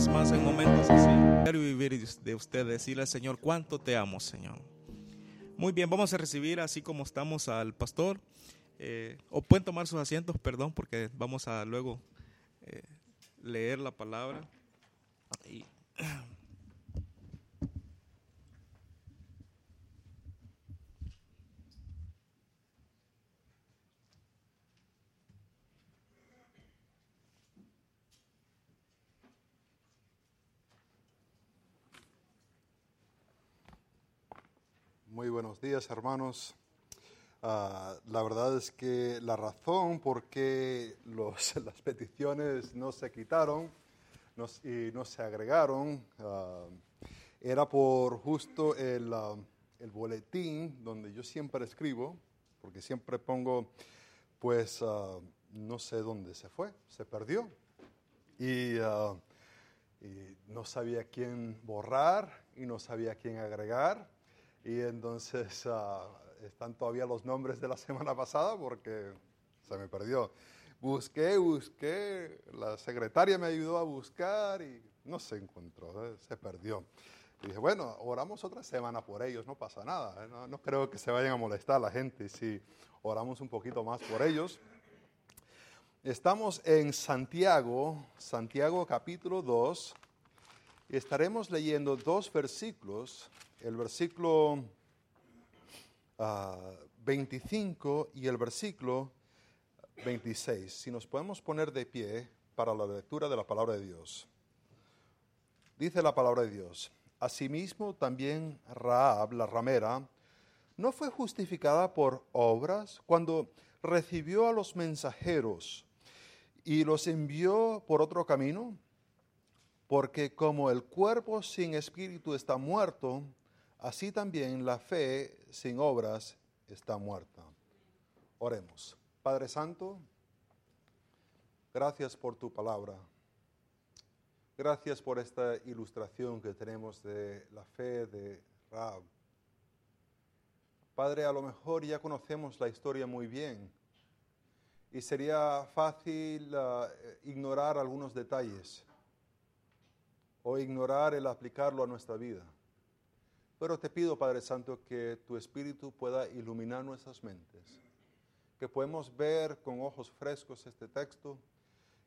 vez más en momentos así. Quiero vivir de usted, decirle al Señor cuánto te amo, Señor. Muy bien, vamos a recibir así como estamos al pastor. Eh, o pueden tomar sus asientos, perdón, porque vamos a luego eh, leer la palabra. Y, Muy buenos días, hermanos. Ah, la verdad es que la razón por qué los, las peticiones no se quitaron y no se agregaron ah, era por justo el, ah, el, boletín donde yo siempre escribo, porque siempre pongo, pues, no sé dónde se fue, se perdió. Y, y no sabía quién borrar y no sabía quién agregar. Y entonces están todavía los nombres de la semana pasada porque se me perdió. Busqué, busqué, la secretaria me ayudó a buscar y no se encontró, ¿eh? se perdió. Y dije, bueno, oramos otra semana por ellos, no pasa nada, ¿eh? no, no, creo que se vayan a molestar la gente si oramos un poquito más por ellos. Estamos en Santiago, Santiago capítulo 2, y estaremos leyendo dos versículos, el versículo 25 ah, y el versículo 26. Si nos podemos poner de pie para la lectura de la palabra de Dios. Dice la palabra de Dios. Asimismo también Raab, la ramera, no fue justificada por obras cuando recibió a los mensajeros y los envió por otro camino, porque como el cuerpo sin espíritu está muerto, así también la fe sin obras está muerta. Oremos. Padre Santo, gracias por tu palabra. Gracias por esta ilustración que tenemos de la fe de Rab. Padre, a lo mejor ya conocemos la historia muy bien y sería fácil uh, ignorar algunos detalles o ignorar el aplicarlo a nuestra vida. Pero te pido, Padre Santo, que tu Espíritu pueda iluminar nuestras mentes, que podemos ver con ojos frescos este texto,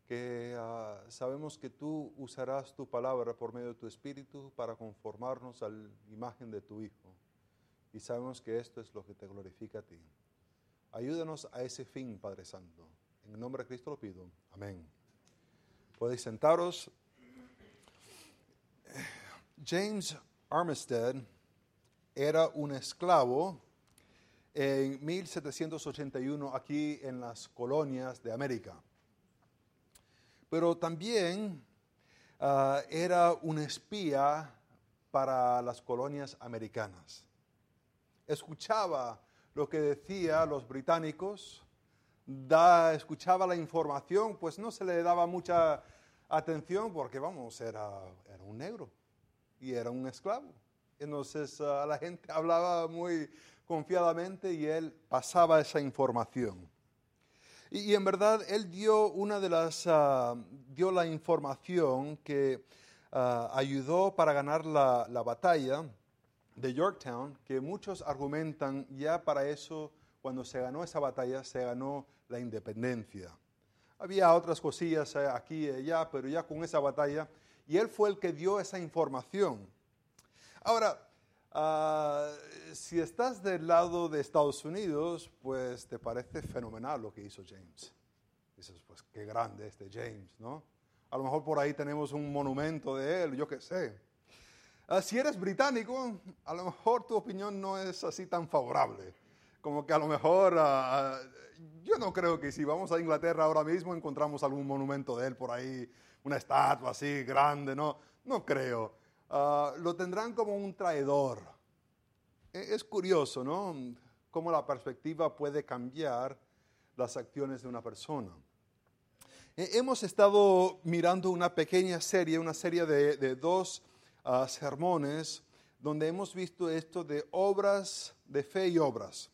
que ah, sabemos que tú usarás tu palabra por medio de tu Espíritu para conformarnos a la imagen de tu Hijo. Y sabemos que esto es lo que te glorifica a ti. Ayúdanos a ese fin, Padre Santo. En el nombre de Cristo lo pido. Amén. Podéis sentaros. James Armistead era un esclavo en 1781 aquí en las colonias de América. Pero también ah, era un espía para las colonias americanas. Escuchaba lo que decían los británicos, escuchaba la información, pues no se le daba mucha atención porque, vamos, era un negro y era un esclavo. Entonces ah, la gente hablaba muy confiadamente y él pasaba esa información. Y, en verdad él dio una de las, ah, dio la información que ah, ayudó para ganar la, la, batalla de Yorktown, que muchos argumentan ya para eso, cuando se ganó esa batalla, se ganó la independencia. Había otras cosillas eh, aquí y allá, pero ya con esa batalla, y él fue el que dio esa información. Ahora, ah, si estás del lado de Estados Unidos, pues te parece fenomenal lo que hizo James. Dices, pues qué grande este James, ¿no? A lo mejor por ahí tenemos un monumento de él, yo qué sé. Ah, si eres británico, a lo mejor tu opinión no es así tan favorable. Como que a lo mejor, ah, yo no creo que si vamos a Inglaterra ahora mismo encontramos algún monumento de él por ahí, una estatua así grande, no, no creo. Ah, lo tendrán como un traidor. E, es curioso, ¿no? Cómo la perspectiva puede cambiar las acciones de una persona. E, hemos estado mirando una pequeña serie, una serie de, dos ah, sermones, donde hemos visto esto de obras, de fe y obras.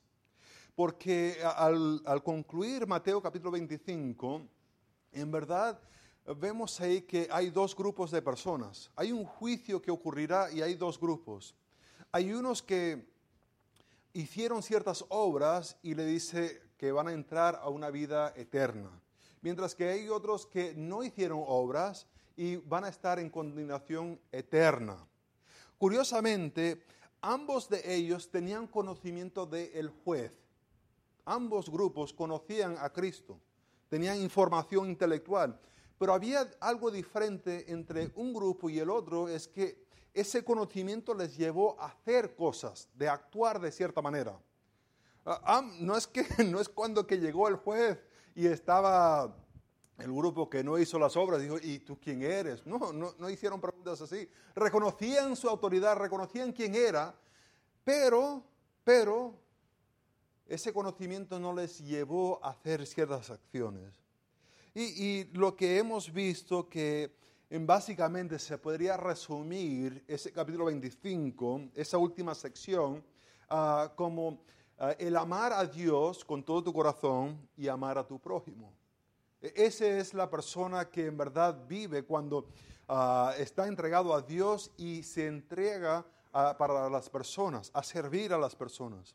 Porque al, concluir Mateo capítulo 25, en verdad vemos ahí que hay dos grupos de personas. Hay un juicio que ocurrirá y hay dos grupos. Hay unos que hicieron ciertas obras y le dice que van a entrar a una vida eterna. Mientras que hay otros que no hicieron obras y van a estar en condenación eterna. Curiosamente, ambos de ellos tenían conocimiento del juez. Ambos grupos conocían a Cristo, tenían información intelectual. Pero había algo diferente entre un grupo y el otro, es que ese conocimiento les llevó a hacer cosas, de actuar de cierta manera. Ah, no, es que, no es cuando que llegó el juez y estaba el grupo que no hizo las obras, dijo, ¿y tú quién eres? No, no, no hicieron preguntas así. Reconocían su autoridad, reconocían quién era, pero, pero, ese conocimiento no les llevó a hacer ciertas acciones. Y, lo que hemos visto que básicamente se podría resumir ese capítulo 25, esa última sección, ah, como ah, el amar a Dios con todo tu corazón y amar a tu prójimo. E, esa es la persona que en verdad vive cuando ah, está entregado a Dios y se entrega para las personas, a servir a las personas.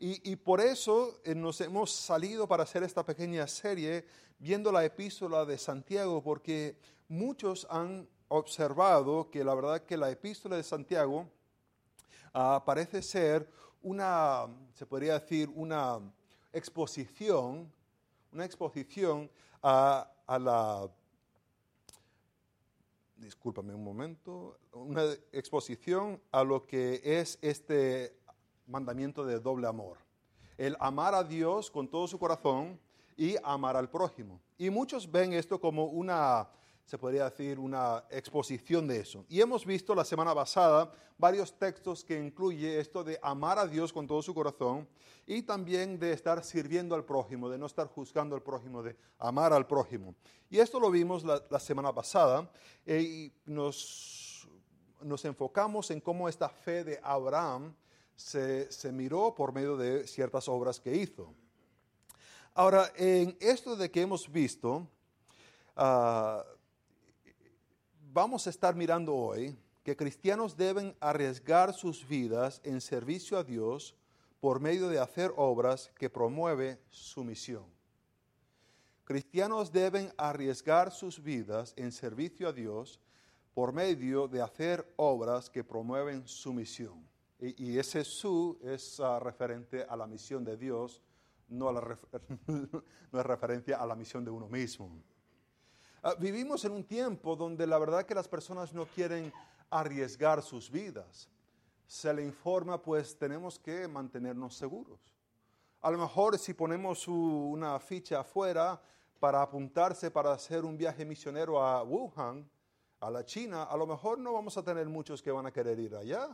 Y, por eso eh, nos hemos salido para hacer esta pequeña serie viendo la epístola de Santiago, porque muchos han observado que la verdad que la epístola de Santiago ah, parece ser una, se podría decir, una exposición, una exposición a, a la, discúlpame un momento, una exposición a lo que es este mandamiento de doble amor. El amar a Dios con todo su corazón y amar al prójimo. Y muchos ven esto como una se podría decir, una exposición de eso. Y hemos visto la semana pasada varios textos que incluye esto de amar a Dios con todo su corazón y también de estar sirviendo al prójimo, de no estar juzgando al prójimo, de amar al prójimo. Y esto lo vimos la, semana pasada eh, y nos, nos enfocamos en cómo esta fe de Abraham se, miró por medio de ciertas obras que hizo. Ahora, en esto de que hemos visto, uh, vamos a estar mirando hoy que cristianos deben arriesgar sus vidas en servicio a Dios por medio de hacer obras que promueve su misión. Cristianos deben arriesgar sus vidas en servicio a Dios por medio de hacer obras que promueven su misión. Y, ese su es uh, referente a la misión de Dios, no es referencia a la misión de uno mismo. Ah, vivimos en un tiempo donde la verdad que las personas no quieren arriesgar sus vidas. Se le informa, pues tenemos que mantenernos seguros. A lo mejor si ponemos una ficha afuera para apuntarse para hacer un viaje misionero a Wuhan, a la China, a lo mejor no vamos a tener muchos que van a querer ir allá.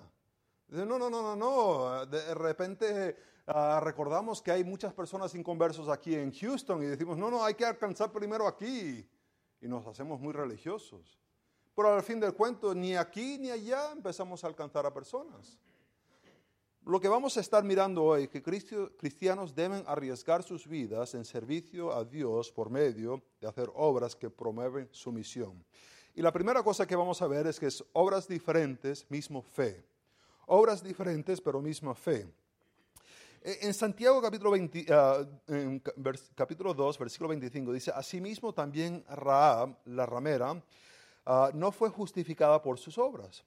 No, no, no, no, no. De repente ah, recordamos que hay muchas personas inconversos aquí en Houston y decimos, no, no, hay que alcanzar primero aquí y nos hacemos muy religiosos. Pero al fin del cuento, ni aquí ni allá empezamos a alcanzar a personas. Lo que vamos a estar mirando hoy que cristianos deben arriesgar sus vidas en servicio a Dios por medio de hacer obras que promueven su misión. Y la primera cosa que vamos a ver es que es obras diferentes, mismo fe. Obras diferentes, pero misma fe. Eh, en Santiago capítulo, 20, ah, 2, versículo 25, dice, asimismo también Raab, la ramera, ah, no fue justificada por sus obras.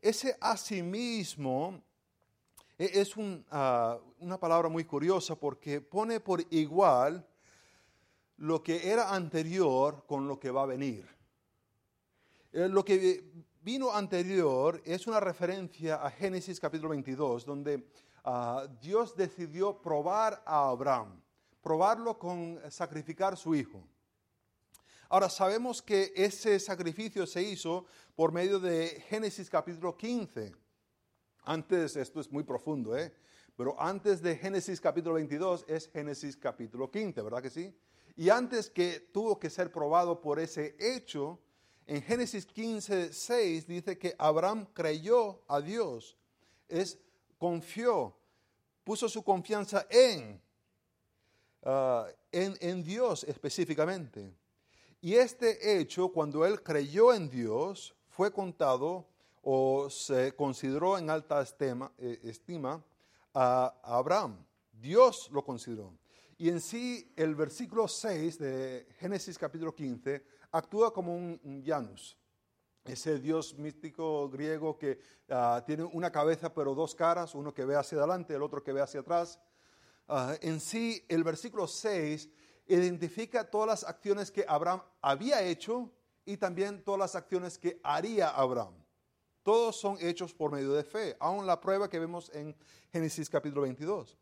Ese asimismo e, es ah, una palabra muy curiosa porque pone por igual lo que era anterior con lo que va a venir. Eh, lo que vino anterior es una referencia a Génesis capítulo 22, donde Ah, Dios decidió probar a Abraham, probarlo con sacrificar su hijo. Ahora sabemos que ese sacrificio se hizo por medio de Génesis capítulo 15. Antes, esto es muy profundo, ¿eh? pero antes de Génesis capítulo 22 es Génesis capítulo 15, ¿verdad que sí? Y antes que tuvo que ser probado por ese hecho, en Génesis 15, 6 dice que Abraham creyó a Dios. Es confió, puso su confianza en, ah, en, en, Dios específicamente. Y este hecho, cuando él creyó en Dios, fue contado o se consideró en alta estima, eh, estima a Abraham. Dios lo consideró. Y en sí, el versículo 6 de Génesis capítulo 15 actúa como un, Janus, ese dios místico griego que ah, tiene una cabeza pero dos caras, uno que ve hacia adelante, el otro que ve hacia atrás. Ah, en sí, el versículo 6 identifica todas las acciones que Abraham había hecho y también todas las acciones que haría Abraham. Todos son hechos por medio de fe, aún la prueba que vemos en Génesis capítulo 22.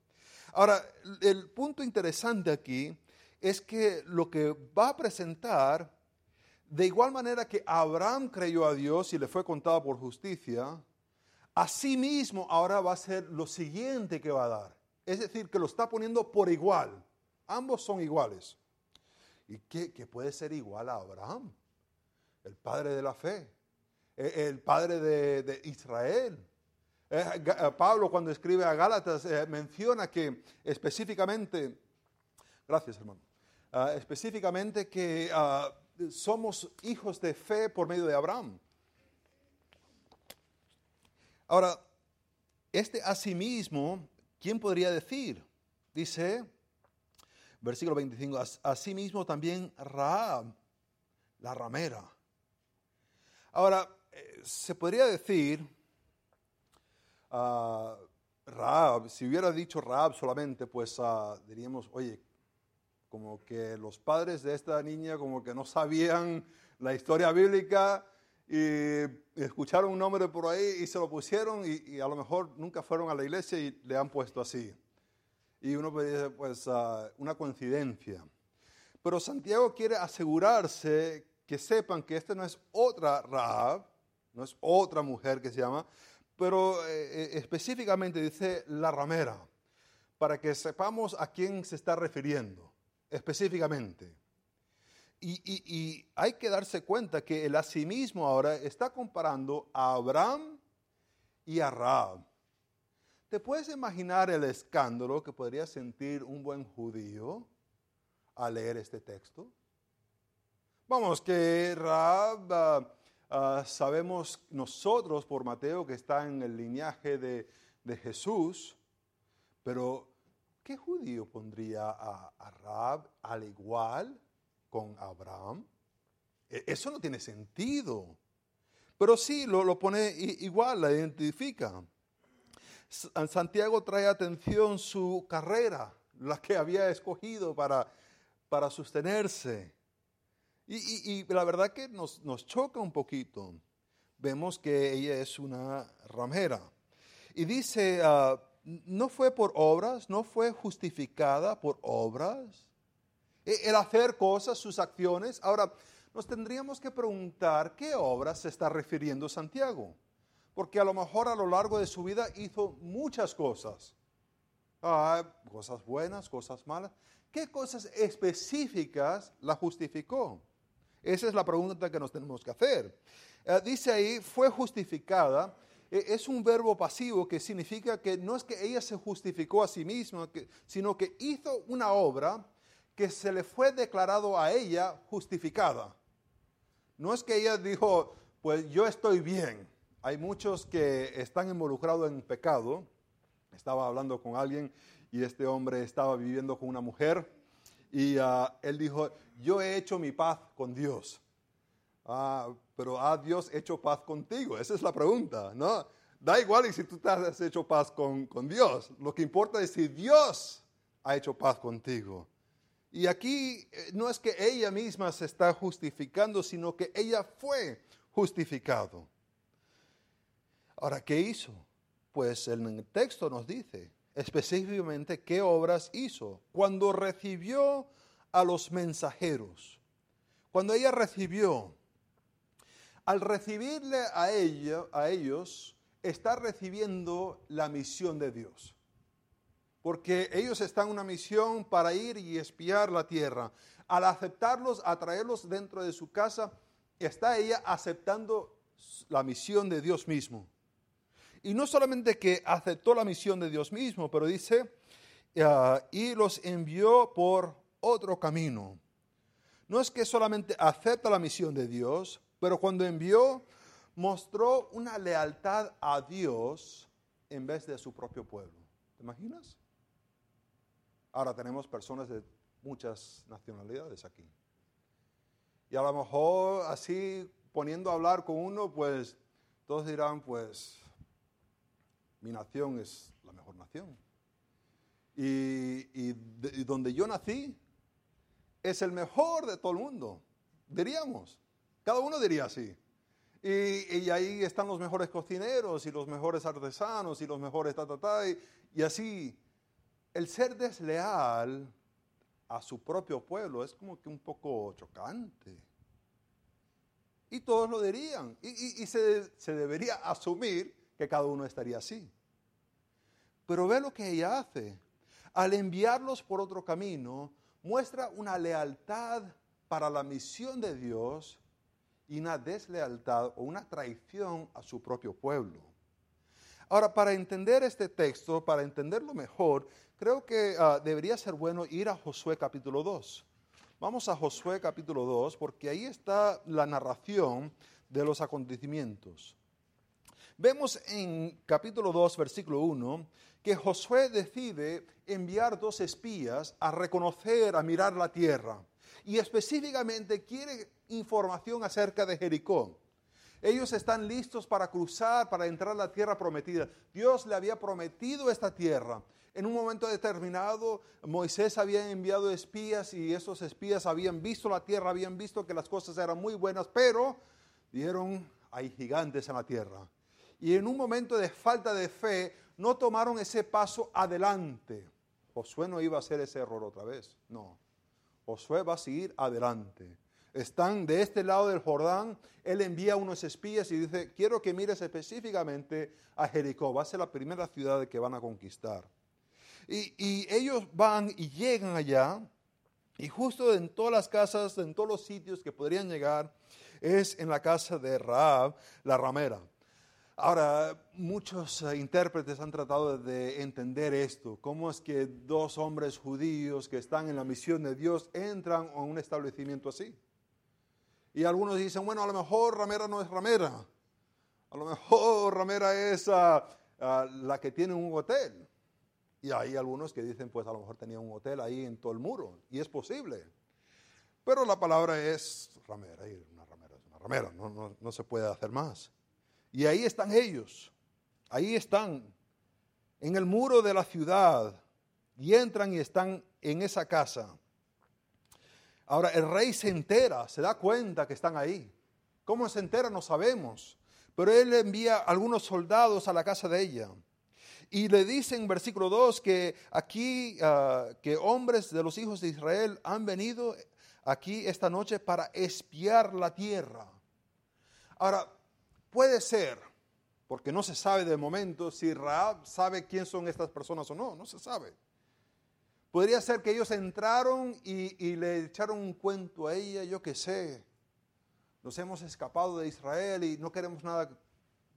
Ahora, el punto interesante aquí es que lo que va a presentar, de igual manera que Abraham creyó a Dios y le fue contado por justicia, asimismo ahora va a ser lo siguiente que va a dar. Es decir, que lo está poniendo por igual. Ambos son iguales. ¿Y qué, puede ser igual a Abraham? El padre de la fe, e, el padre de, Israel. Eh, eh, Pablo cuando escribe a Gálatas eh, menciona que específicamente, gracias hermano, ah, específicamente que ah, somos hijos de fe por medio de Abraham. Ahora, este asimismo, ¿quién podría decir? Dice, versículo 25, asimismo también Raab, la ramera. Ahora, eh, se podría decir, uh, Raab, si hubiera dicho Raab solamente, pues ah, diríamos, oye, como que los padres de esta niña como que no sabían la historia bíblica y escucharon un nombre por ahí y se lo pusieron y a lo mejor nunca fueron a la iglesia y le han puesto así y uno decir, pues, ah, una coincidencia. Pero Santiago quiere asegurarse que sepan que esta no es otra Rahab, no es otra mujer que se llama, pero eh, eh, específicamente dice la ramera, para que sepamos a quién se está refiriendo, específicamente. Y, y hay que darse cuenta que el asimismo ahora está comparando a Abraham y a Rahab. ¿Te puedes imaginar el escándalo que podría sentir un buen judío al leer este texto? Vamos, que Raab, ah, ah, sabemos nosotros por Mateo que está en el linaje de, Jesús, pero ¿qué judío pondría a, a Raab al igual con Abraham? E, eso no tiene sentido. Pero sí, lo, lo pone igual, la identifica. Santiago trae atención su carrera, la que había escogido para, para sostenerse. Y, la verdad que nos, choca un poquito. Vemos que ella es una ramera. Y dice, ah, no fue por obras, no fue justificada por obras. E, el hacer cosas, sus acciones. Ahora, nos tendríamos que preguntar qué obras se está refiriendo Santiago porque a lo mejor a lo largo de su vida hizo muchas cosas. Ah, cosas buenas, cosas malas. ¿Qué cosas específicas la justificó? Esa es la pregunta que nos tenemos que hacer. Eh, dice ahí, fue justificada. E, es un verbo pasivo que significa que no es que ella se justificó a sí misma, sino que hizo una obra que se le fue declarado a ella justificada. No es que ella dijo, pues yo estoy bien, hay muchos que están involucrados en pecado. Estaba hablando con alguien y este hombre estaba viviendo con una mujer y ah, él dijo, yo he hecho mi paz con Dios. Ah, pero ¿ha Dios hecho paz contigo? Esa es la pregunta, ¿no? Da igual si tú te has hecho paz con, con Dios. Lo que importa es si Dios ha hecho paz contigo. Y aquí eh, no es que ella misma se está justificando, sino que ella fue justificado. Ahora, ¿qué hizo? Pues el texto nos dice específicamente qué obras hizo. Cuando recibió a los mensajeros, cuando ella recibió, al recibirle a, ella, a ellos, está recibiendo la misión de Dios. Porque ellos están en una misión para ir y espiar la tierra. Al aceptarlos, atraerlos dentro de su casa, está ella aceptando la misión de Dios mismo. Y no solamente que aceptó la misión de Dios mismo, pero dice, ah, y los envió por otro camino. no es que solamente acepta la misión de Dios, pero cuando envió, mostró una lealtad a Dios en vez de su propio pueblo. ¿Te imaginas? Ahora tenemos personas de muchas nacionalidades aquí. Y a lo mejor así poniendo a hablar con uno, pues todos dirán, pues mi nación es la mejor nación. Y, donde yo nací es el mejor de todo el mundo, diríamos. Cada uno diría así. Y, ahí están los mejores cocineros y los mejores artesanos y los mejores ta, ta, ta, y, así. El ser desleal a su propio pueblo es como que un poco chocante. Y todos lo dirían. Y, se, debería asumir que cada uno estaría así. Pero ve lo que ella hace. Al enviarlos por otro camino, muestra una lealtad para la misión de Dios y una deslealtad o una traición a su propio pueblo. Ahora, para entender este texto, para entenderlo mejor, creo que ah, debería ser bueno ir a Josué capítulo 2. Vamos a Josué capítulo 2 porque ahí está la narración de los acontecimientos. Vemos en capítulo 2, versículo 1, que Josué decide enviar dos espías a reconocer, a mirar la tierra. Y específicamente quiere información acerca de Jericó. Ellos están listos para cruzar, para entrar a la tierra prometida. Dios le había prometido esta tierra. En un momento determinado, Moisés había enviado espías y esos espías habían visto la tierra, habían visto que las cosas eran muy buenas, pero dijeron, hay gigantes en la tierra. Y en un momento de falta de fe, no tomaron ese paso adelante. Josué no iba a hacer ese error otra vez, no. Josué va a seguir adelante. Están de este lado del Jordán, él envía unos espías y dice, quiero que mires específicamente a Jericó, va a ser la primera ciudad que van a conquistar. Y, ellos van y llegan allá, y justo en todas las casas, en todos los sitios que podrían llegar, es en la casa de Raab, la ramera. Ahora, muchos eh, intérpretes han tratado de entender esto, cómo es que dos hombres judíos que están en la misión de Dios entran a un establecimiento así. Y algunos dicen, bueno, a lo mejor ramera no es ramera, a lo mejor ramera es ah, ah, la que tiene un hotel. Y hay algunos que dicen, pues a lo mejor tenía un hotel ahí en todo el muro. Y es posible. Pero la palabra es ramera. Y una ramera es una ramera. No, no se puede hacer más. Y ahí están ellos. Ahí están. En el muro de la ciudad. Y entran y están en esa casa. Ahora el rey se entera, se da cuenta que están ahí. ¿Cómo se entera? No sabemos. Pero él envía algunos soldados a la casa de ella. Y le dice en versículo 2 que aquí, ah, que hombres de los hijos de Israel han venido aquí esta noche para espiar la tierra. Ahora, puede ser, porque no se sabe de momento si Raab sabe quién son estas personas o no, no se sabe. Podría ser que ellos entraron y, le echaron un cuento a ella, yo qué sé. Nos hemos escapado de Israel y no queremos nada.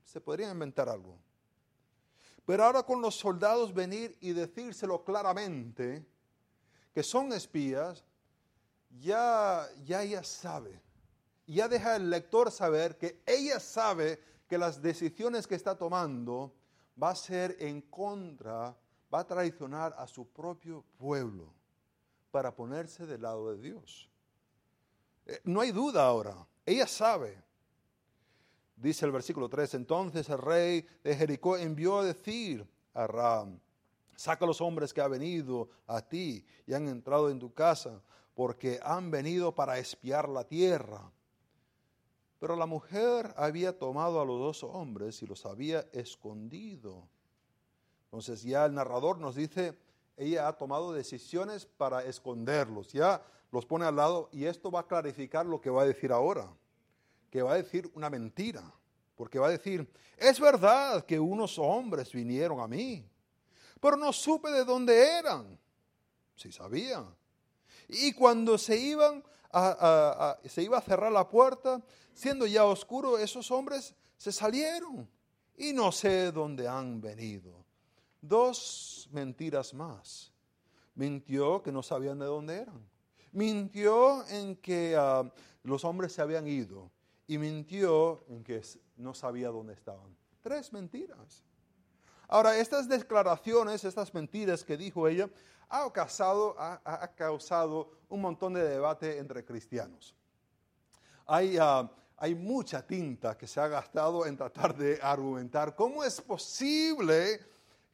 Se podría inventar algo. Pero ahora con los soldados venir y decírselo claramente, que son espías, ya, ya ella sabe. Ya deja el lector saber que ella sabe que las decisiones que está tomando va a ser en contra, va a traicionar a su propio pueblo para ponerse del lado de Dios. Eh, no hay duda ahora, ella sabe. Dice el versículo 3, entonces el rey de Jericó envió a decir a Ram, saca los hombres que han venido a ti y han entrado en tu casa, porque han venido para espiar la tierra. Pero la mujer había tomado a los dos hombres y los había escondido. Entonces ya el narrador nos dice, ella ha tomado decisiones para esconderlos, ya los pone al lado y esto va a clarificar lo que va a decir ahora que va a decir una mentira, porque va a decir, es verdad que unos hombres vinieron a mí, pero no supe de dónde eran. Sí sabía. Y cuando se iban se iba a cerrar la puerta, siendo ya oscuro, esos hombres se salieron y no sé dónde han venido. Dos mentiras más. Mintió que no sabían de dónde eran Mintió en que ah, los hombres se habían ido y mintió en que no sabía dónde estaban. Tres mentiras. Ahora, estas declaraciones, estas mentiras que dijo ella, ha causado, ha, causado un montón de debate entre cristianos. Hay, ah, hay mucha tinta que se ha gastado en tratar de argumentar cómo es posible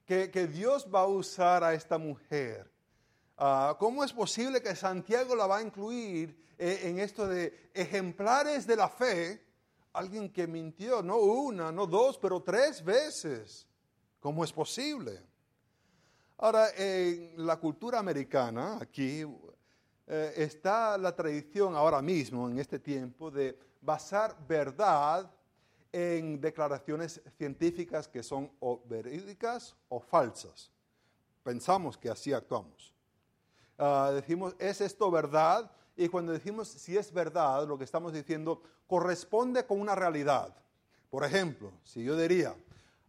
que, Dios va a usar a esta mujer. Ah, ¿Cómo es posible que Santiago la va a incluir eh, en esto de ejemplares de la fe? Alguien que mintió, no una, no dos, pero tres veces. ¿Cómo es posible? Ahora, en la cultura americana, aquí, eh, está la tradición ahora mismo, en este tiempo, de basar verdad en declaraciones científicas que son verídicas o falsas. Pensamos que así actuamos. Ah, decimos, ¿es esto verdad? Y cuando decimos si es verdad, lo que estamos diciendo corresponde con una realidad. Por ejemplo, si yo diría,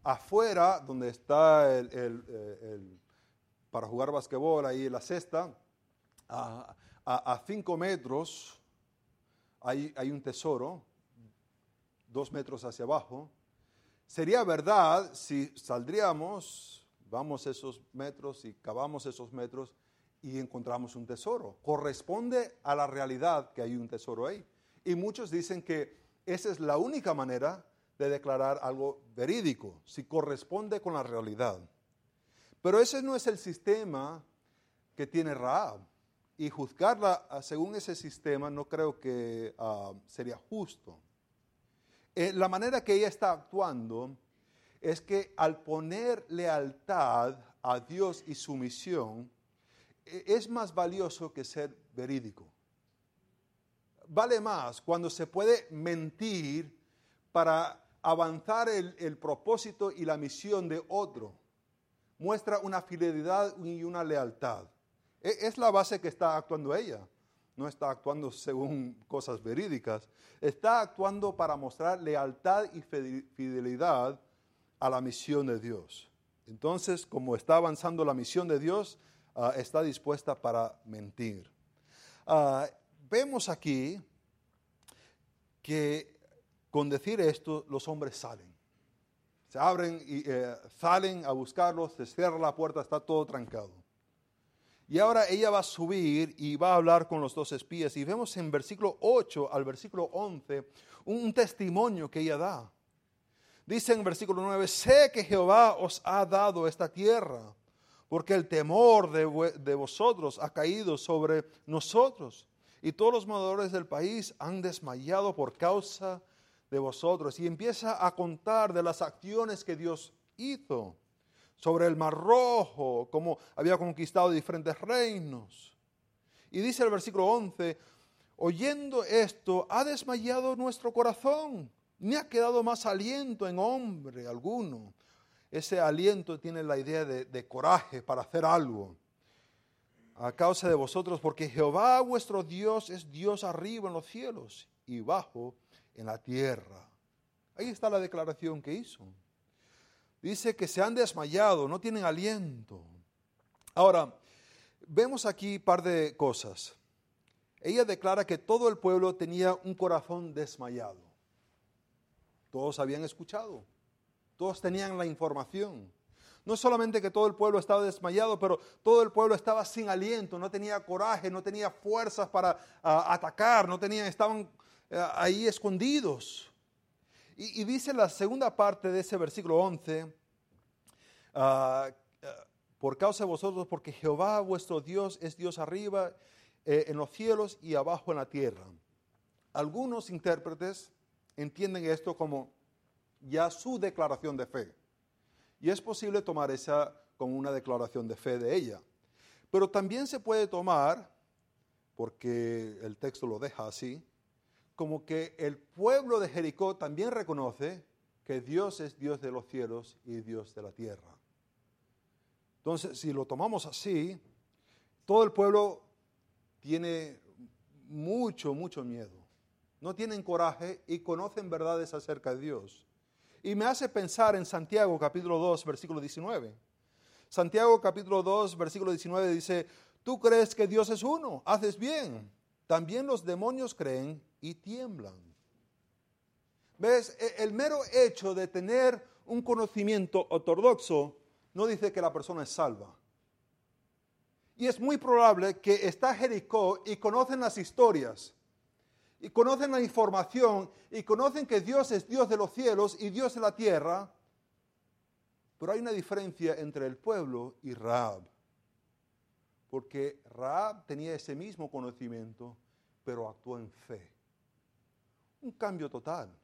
afuera, donde está el, para jugar basquetbol, ahí la cesta, a, cinco metros hay, hay un tesoro, dos metros hacia abajo. Sería verdad si saldríamos, vamos esos metros y cavamos esos metros y encontramos un tesoro. Corresponde a la realidad que hay un tesoro ahí. Y muchos dicen que esa es la única manera de declarar algo verídico, si corresponde con la realidad. Pero ese no es el sistema que tiene Raab. Y juzgarla según ese sistema no creo que ah, sería justo. Eh, la manera que ella está actuando es que al poner lealtad a Dios y sumisión, e, es más valioso que ser verídico. Vale más cuando se puede mentir para avanzar el, el propósito y la misión de otro. Muestra una fidelidad y una lealtad. E, es la base que está actuando ella no está actuando según cosas verídicas, está actuando para mostrar lealtad y fidelidad a la misión de Dios. Entonces, como está avanzando la misión de Dios, ah, está dispuesta para mentir. Ah, vemos aquí que con decir esto los hombres salen. Se abren y eh, salen a buscarlos, se cierra la puerta, está todo trancado. Y ahora ella va a subir y va a hablar con los dos espías. Y vemos en versículo 8 al versículo 11 un testimonio que ella da. Dice en versículo 9, sé que Jehová os ha dado esta tierra, porque el temor de, vosotros ha caído sobre nosotros. Y todos los moradores del país han desmayado por causa de vosotros. Y empieza a contar de las acciones que Dios hizo sobre el Mar Rojo, cómo había conquistado diferentes reinos. Y dice el versículo 11, oyendo esto, ha desmayado nuestro corazón, ni ha quedado más aliento en hombre alguno. Ese aliento tiene la idea de, de coraje para hacer algo a causa de vosotros, porque Jehová vuestro Dios es Dios arriba en los cielos y bajo en la tierra. Ahí está la declaración que hizo dice que se han desmayado, no tienen aliento. Ahora, vemos aquí un par de cosas. Ella declara que todo el pueblo tenía un corazón desmayado. Todos habían escuchado, todos tenían la información. No solamente que todo el pueblo estaba desmayado, pero todo el pueblo estaba sin aliento, no tenía coraje, no tenía fuerzas para atacar, no tenían, estaban ahí escondidos. Y, dice la segunda parte de ese versículo 11, ah, ah, por causa de vosotros, porque Jehová vuestro Dios es Dios arriba eh, en los cielos y abajo en la tierra. Algunos intérpretes entienden esto como ya su declaración de fe. Y es posible tomar esa como una declaración de fe de ella. Pero también se puede tomar, porque el texto lo deja así, como que el pueblo de Jericó también reconoce que Dios es Dios de los cielos y Dios de la tierra. Entonces, si lo tomamos así, todo el pueblo tiene mucho, mucho miedo. No tienen coraje y conocen verdades acerca de Dios. Y me hace pensar en Santiago capítulo 2, versículo 19. Santiago capítulo 2, versículo 19 dice, Tú crees que Dios es uno, haces bien. También los demonios creen y tiemblan. ¿Ves? E, el mero hecho de tener un conocimiento ortodoxo no dice que la persona es salva. Y es muy probable que está Jericó y conocen las historias, y conocen la información, y conocen que Dios es Dios de los cielos y Dios de la tierra. Pero hay una diferencia entre el pueblo y Raab. Porque Raab tenía ese mismo conocimiento, pero actuó en fe. Un cambio total.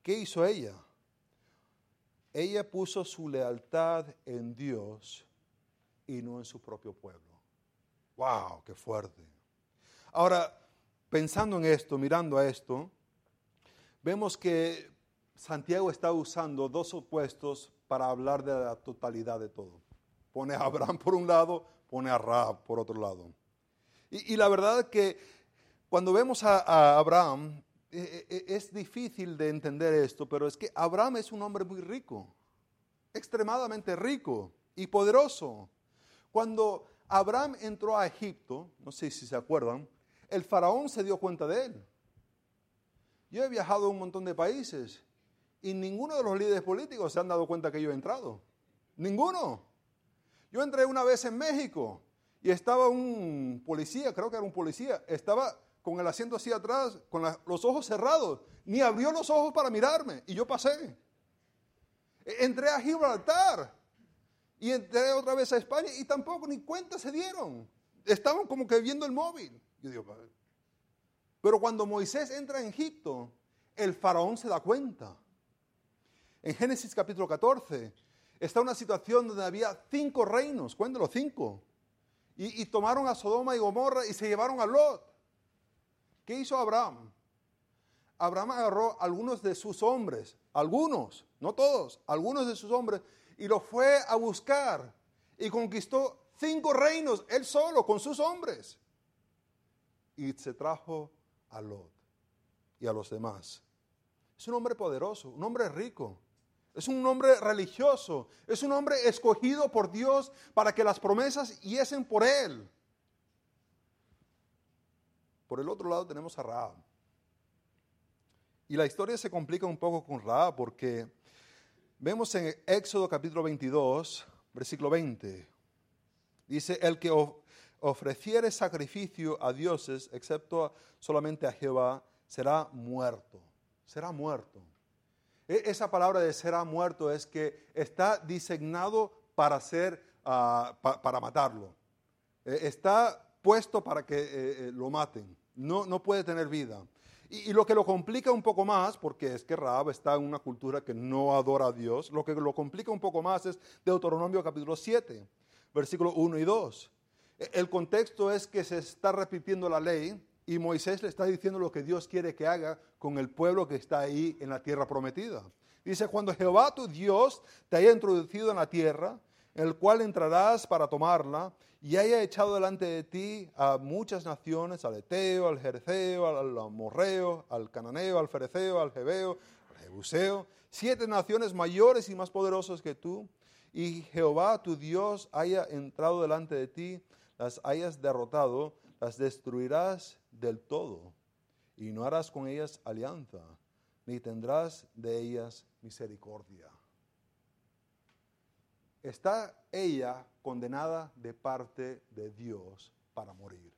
¿Qué hizo ella? Ella puso su lealtad en Dios y no en su propio pueblo. ¡Wow! ¡Qué fuerte! Ahora, pensando en esto, mirando a esto, vemos que Santiago está usando dos opuestos para hablar de la totalidad de todo. Pone a Abraham por un lado, pone a Raab por otro lado. Y, la verdad que cuando vemos a, Abraham, e, e, e, es difícil de entender esto, pero es que Abraham es un hombre muy rico, extremadamente rico y poderoso. Cuando Abraham entró a Egipto, no sé si se acuerdan, el faraón se dio cuenta de él. Yo he viajado a un montón de países y ninguno de los líderes políticos se han dado cuenta que yo he entrado. Ninguno. Yo entré una vez en México y estaba un policía, creo que era un policía, estaba con el asiento así atrás, con los ojos cerrados, ni abrió los ojos para mirarme y yo pasé. Entré a Gibraltar y entré otra vez a España y tampoco ni cuenta se dieron. Estaban como que viendo el móvil. Pero cuando Moisés entra en Egipto, el faraón se da cuenta. En Génesis capítulo 14 está una situación donde había cinco reinos, cuéntalo, cinco. Y, y tomaron a Sodoma y Gomorra y se llevaron a Lot. ¿Qué hizo Abraham? Abraham agarró algunos de sus hombres, algunos, no todos, algunos de sus hombres, y los fue a buscar y conquistó cinco reinos, él solo, con sus hombres. Y se trajo a Lot y a los demás. Es un hombre poderoso, un hombre rico. Es un hombre religioso. Es un hombre escogido por Dios para que las promesas yesen por él. Por el otro lado tenemos a Raab. Y la historia se complica un poco con Raab porque Vemos en Éxodo capítulo 22, versículo 20. Dice, el que ofreciere sacrificio a dioses, excepto solamente a Jehová, será muerto. Será muerto. E, esa palabra de será muerto es que está disegnado para ser, ah, para matarlo. E, está puesto para que eh, eh, lo maten. No, no puede tener vida. Y, lo que lo complica un poco más, porque es que Raab está en una cultura que no adora a Dios, lo que lo complica un poco más es Deuteronomio capítulo 7, versículos 1 y 2. E, el contexto es que se está repitiendo la ley y Moisés le está diciendo lo que Dios quiere que haga con el pueblo que está ahí en la tierra prometida. Dice, cuando Jehová tu Dios te haya introducido en la tierra, el cual entrarás para tomarla, y haya echado delante de ti a muchas naciones, al Eteo, al Jerceo, al Amorreo, al Cananeo, al Fereceo, al Jebeo, al Jebuseo, siete naciones mayores y más poderosas que tú, y Jehová tu Dios haya entrado delante de ti, las hayas derrotado, las destruirás del todo, y no harás con ellas alianza, ni tendrás de ellas misericordia. Está ella condenada de parte de Dios para morir.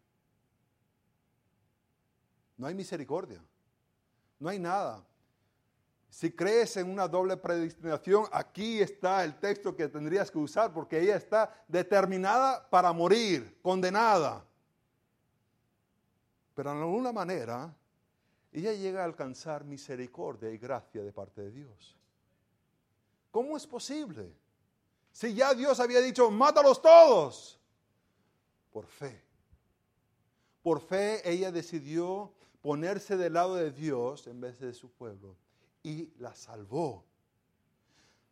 No hay misericordia. No hay nada. Si crees en una doble predestinación, aquí está el texto que tendrías que usar porque ella está determinada para morir, condenada. Pero de alguna manera, ella llega a alcanzar misericordia y gracia de parte de Dios. ¿Cómo es posible? Si ya Dios había dicho, mátalos todos. Por fe. Por fe ella decidió ponerse del lado de Dios en vez de su pueblo y la salvó.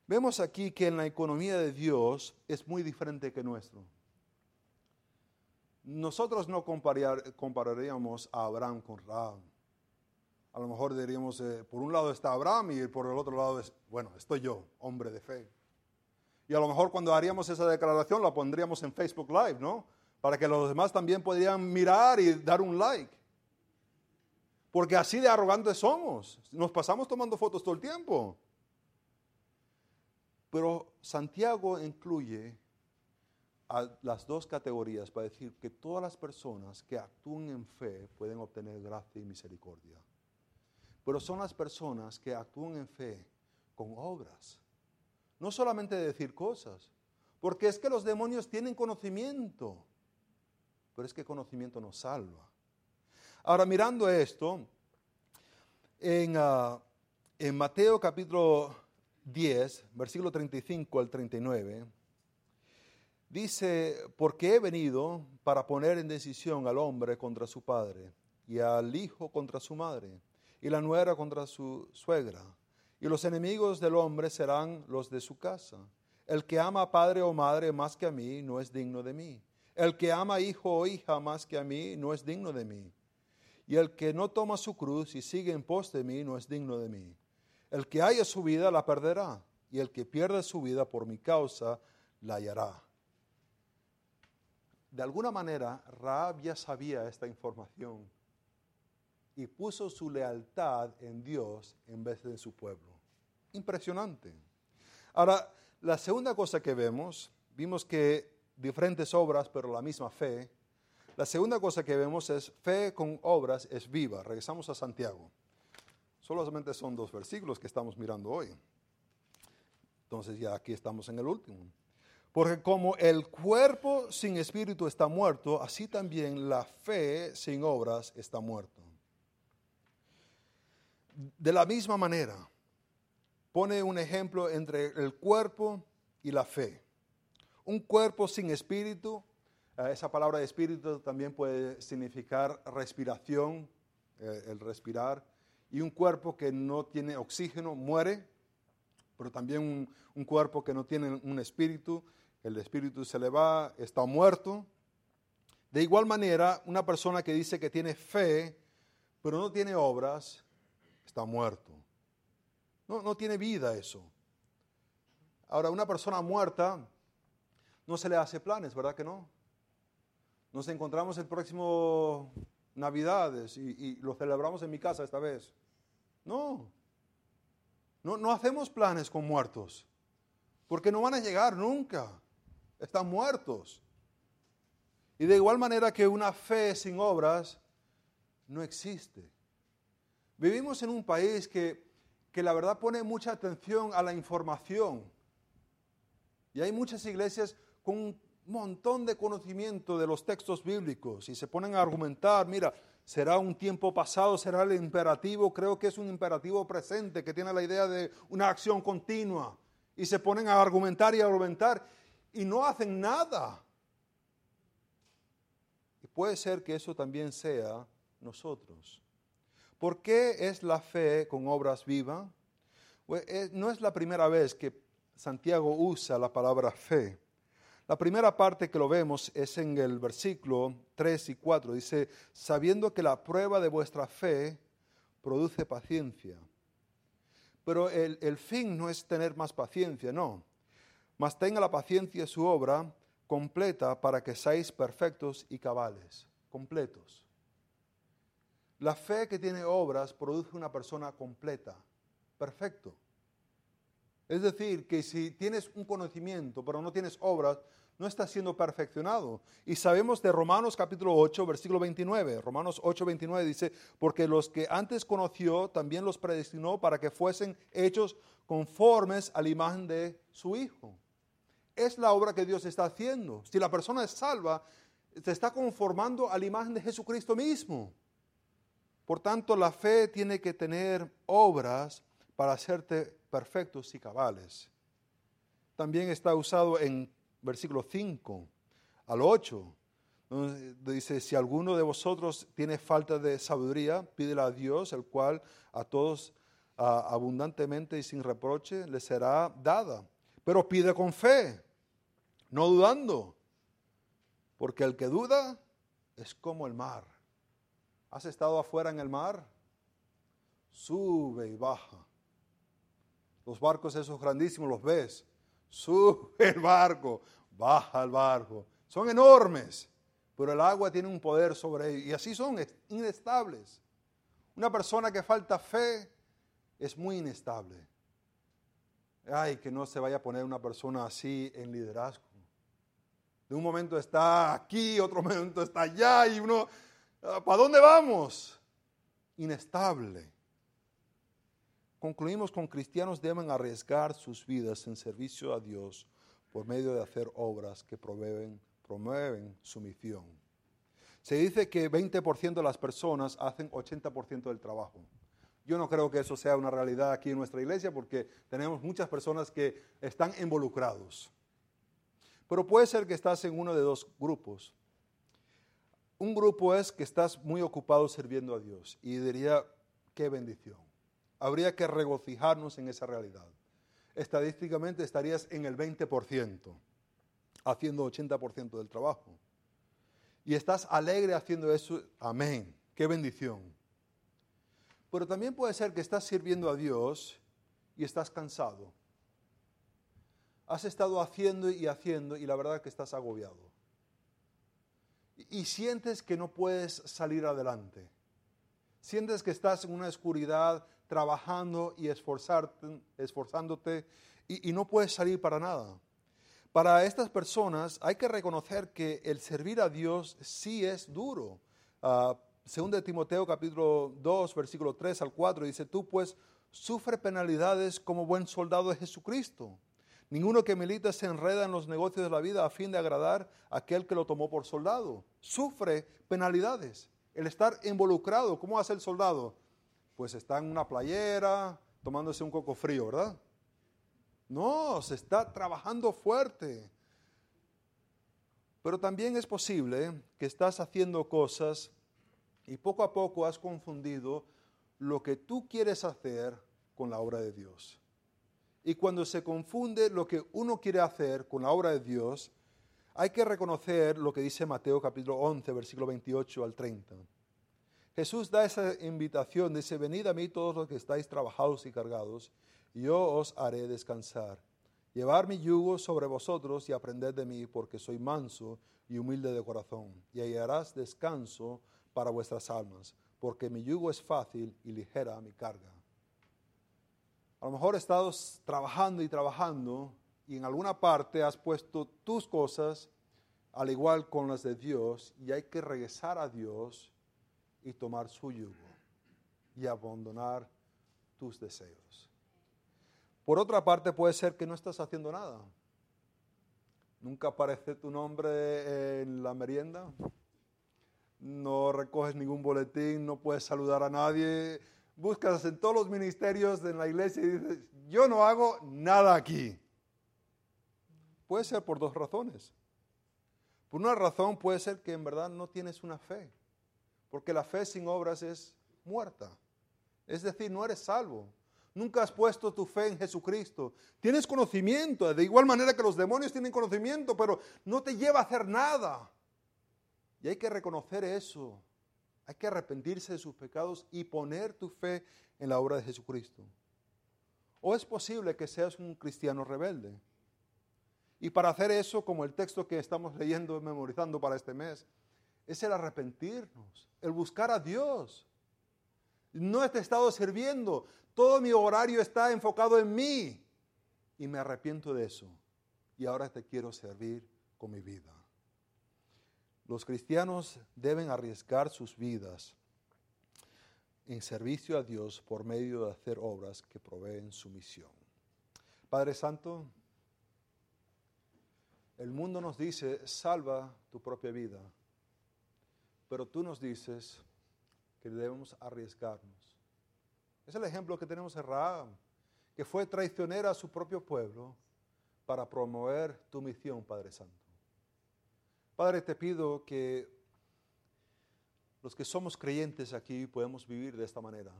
Vemos aquí que en la economía de Dios es muy diferente que nuestro. Nosotros no compararíamos a Abraham con Rahab. A lo mejor diríamos, eh, por un lado está Abraham y por el otro lado es, bueno, estoy yo, hombre de fe. Y a lo mejor cuando haríamos esa declaración la pondríamos en Facebook Live, ¿no? Para que los demás también podrían mirar y dar un like. Porque así de arrogantes somos. Nos pasamos tomando fotos todo el tiempo. Pero Santiago incluye a las dos categorías para decir que todas las personas que actúan en fe pueden obtener gracia y misericordia. Pero son las personas que actúan en fe con obras. No solamente decir cosas, porque es que los demonios tienen conocimiento, pero es que conocimiento nos salva. Ahora, mirando esto, en, ah, en Mateo capítulo 10, versículo 35 al 39, dice, porque he venido para poner en decisión al hombre contra su padre, y al hijo contra su madre, y la nuera contra su suegra y los enemigos del hombre serán los de su casa. El que ama a padre o madre más que a mí no es digno de mí. El que ama hijo o hija más que a mí no es digno de mí. Y el que no toma su cruz y sigue en pos de mí no es digno de mí. El que haya su vida la perderá, y el que pierda su vida por mi causa la hallará. De alguna manera, Raab ya sabía esta información y puso su lealtad en Dios en vez de en su pueblo. Impresionante. Ahora, la segunda cosa que vemos, vimos que diferentes obras, pero la misma fe. La segunda cosa que vemos es fe con obras es viva. Regresamos a Santiago. Solamente son dos versículos que estamos mirando hoy. Entonces ya aquí estamos en el último. Porque como el cuerpo sin espíritu está muerto, así también la fe sin obras está muerto. De la misma manera, pone un ejemplo entre el cuerpo y la fe. Un cuerpo sin espíritu, eh, esa palabra espíritu también puede significar respiración, eh, el respirar, y un cuerpo que no tiene oxígeno muere, pero también un, un cuerpo que no tiene un espíritu, el espíritu se le va, está muerto. De igual manera, una persona que dice que tiene fe, pero no tiene obras, está muerto. No, no tiene vida eso. Ahora, una persona muerta no se le hace planes, ¿verdad que no? Nos encontramos el próximo Navidades y, lo celebramos en mi casa esta vez. No. no, no hacemos planes con muertos, porque no van a llegar nunca. Están muertos. Y de igual manera que una fe sin obras no existe. Vivimos en un país que, la verdad pone mucha atención a la información. Y hay muchas iglesias con un montón de conocimiento de los textos bíblicos y se ponen a argumentar, mira, será un tiempo pasado, será el imperativo, creo que es un imperativo presente que tiene la idea de una acción continua. Y se ponen a argumentar y a argumentar y no hacen nada. Y puede ser que eso también sea nosotros. ¿Por qué es la fe con obras vivas? Pues, eh, no es la primera vez que Santiago usa la palabra fe. La primera parte que lo vemos es en el versículo 3 y 4. Dice, sabiendo que la prueba de vuestra fe produce paciencia. Pero el, el fin no es tener más paciencia, no. Mas tenga la paciencia su obra completa para que seáis perfectos y cabales, completos. La fe que tiene obras produce una persona completa, perfecto. Es decir, que si tienes un conocimiento pero no tienes obras, no estás siendo perfeccionado. Y sabemos de Romanos capítulo 8, versículo 29. Romanos 8, 29 dice, porque los que antes conoció también los predestinó para que fuesen hechos conformes a la imagen de su Hijo. Es la obra que Dios está haciendo. Si la persona es salva, se está conformando a la imagen de Jesucristo mismo. Por tanto, la fe tiene que tener obras para hacerte perfectos y cabales. También está usado en versículo 5 al 8, donde dice, si alguno de vosotros tiene falta de sabiduría, pídela a Dios, el cual a todos abundantemente y sin reproche le será dada. Pero pide con fe, no dudando, porque el que duda es como el mar ¿Has estado afuera en el mar? Sube y baja. Los barcos esos grandísimos los ves. Sube el barco, baja el barco. Son enormes, pero el agua tiene un poder sobre ellos y así son inestables. Una persona que falta fe es muy inestable. Ay, que no se vaya a poner una persona así en liderazgo. De un momento está aquí, otro momento está allá y uno, ¿para dónde vamos? Inestable. Concluimos con cristianos deben arriesgar sus vidas en servicio a Dios por medio de hacer obras que promueven, promueven su misión. Se dice que 20% de las personas hacen 80% del trabajo. Yo no creo que eso sea una realidad aquí en nuestra iglesia porque tenemos muchas personas que están involucrados. Pero puede ser que estás en uno de dos grupos. Un grupo es que estás muy ocupado sirviendo a Dios y diría, qué bendición. Habría que regocijarnos en esa realidad. Estadísticamente estarías en el 20%, haciendo 80% del trabajo. Y estás alegre haciendo eso, amén, qué bendición. Pero también puede ser que estás sirviendo a Dios y estás cansado. Has estado haciendo y haciendo y la verdad que estás agobiado. Y sientes que no puedes salir adelante. Sientes que estás en una oscuridad trabajando y esforzarte, esforzándote y, no puedes salir para nada. Para estas personas hay que reconocer que el servir a Dios sí es duro. Uh, según de Timoteo capítulo 2, versículo 3 al 4, dice, tú pues sufre penalidades como buen soldado de Jesucristo. Ninguno que milita se enreda en los negocios de la vida a fin de agradar a aquel que lo tomó por soldado. Sufre penalidades. El estar involucrado, ¿cómo hace el soldado? Pues está en una playera, tomándose un coco frío, ¿verdad? No, se está trabajando fuerte. Pero también es posible que estás haciendo cosas y poco a poco has confundido lo que tú quieres hacer con la obra de Dios. Y cuando se confunde lo que uno quiere hacer con la obra de Dios, hay que reconocer lo que dice Mateo capítulo 11, versículo 28 al 30. Jesús da esa invitación, dice, venid a mí todos los que estáis trabajados y cargados, y yo os haré descansar. Llevar mi yugo sobre vosotros y aprended de mí, porque soy manso y humilde de corazón, y hallarás descanso para vuestras almas, porque mi yugo es fácil y ligera mi carga. A lo mejor estás trabajando y trabajando y en alguna parte has puesto tus cosas al igual con las de Dios y hay que regresar a Dios y tomar su yugo y abandonar tus deseos. Por otra parte puede ser que no estás haciendo nada. Nunca aparece tu nombre en la merienda, no recoges ningún boletín, no puedes saludar a nadie, buscas en todos los ministerios de la iglesia y dices, yo no hago nada aquí. Puede ser por dos razones. Por una razón puede ser que en verdad no tienes una fe, porque la fe sin obras es muerta. Es decir, no eres salvo. Nunca has puesto tu fe en Jesucristo. Tienes conocimiento, de igual manera que los demonios tienen conocimiento, pero no te lleva a hacer nada. Y hay que reconocer eso. Hay que arrepentirse de sus pecados y poner tu fe en la obra de Jesucristo. ¿O es posible que seas un cristiano rebelde? Y para hacer eso, como el texto que estamos leyendo y memorizando para este mes, es el arrepentirnos, el buscar a Dios. No he estado sirviendo, todo mi horario está enfocado en mí y me arrepiento de eso. Y ahora te quiero servir con mi vida. Los cristianos deben arriesgar sus vidas en servicio a Dios por medio de hacer obras que proveen su misión. Padre Santo, el mundo nos dice, salva tu propia vida, pero tú nos dices que debemos arriesgarnos. Es el ejemplo que tenemos en Rahab, que fue traicionera a su propio pueblo para promover tu misión, Padre Santo. Padre, te pido que los que somos creyentes aquí podemos vivir de esta manera,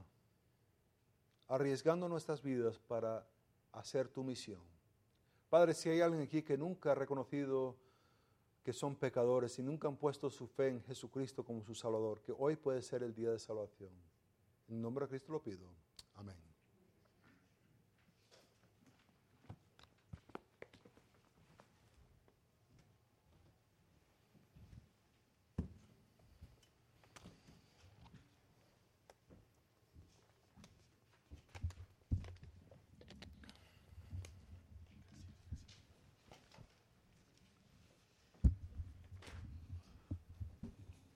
arriesgando nuestras vidas para hacer tu misión. Padre, si hay alguien aquí que nunca ha reconocido que son pecadores y nunca han puesto su fe en Jesucristo como su Salvador, que hoy puede ser el día de salvación. En nombre de Cristo lo pido. Amén.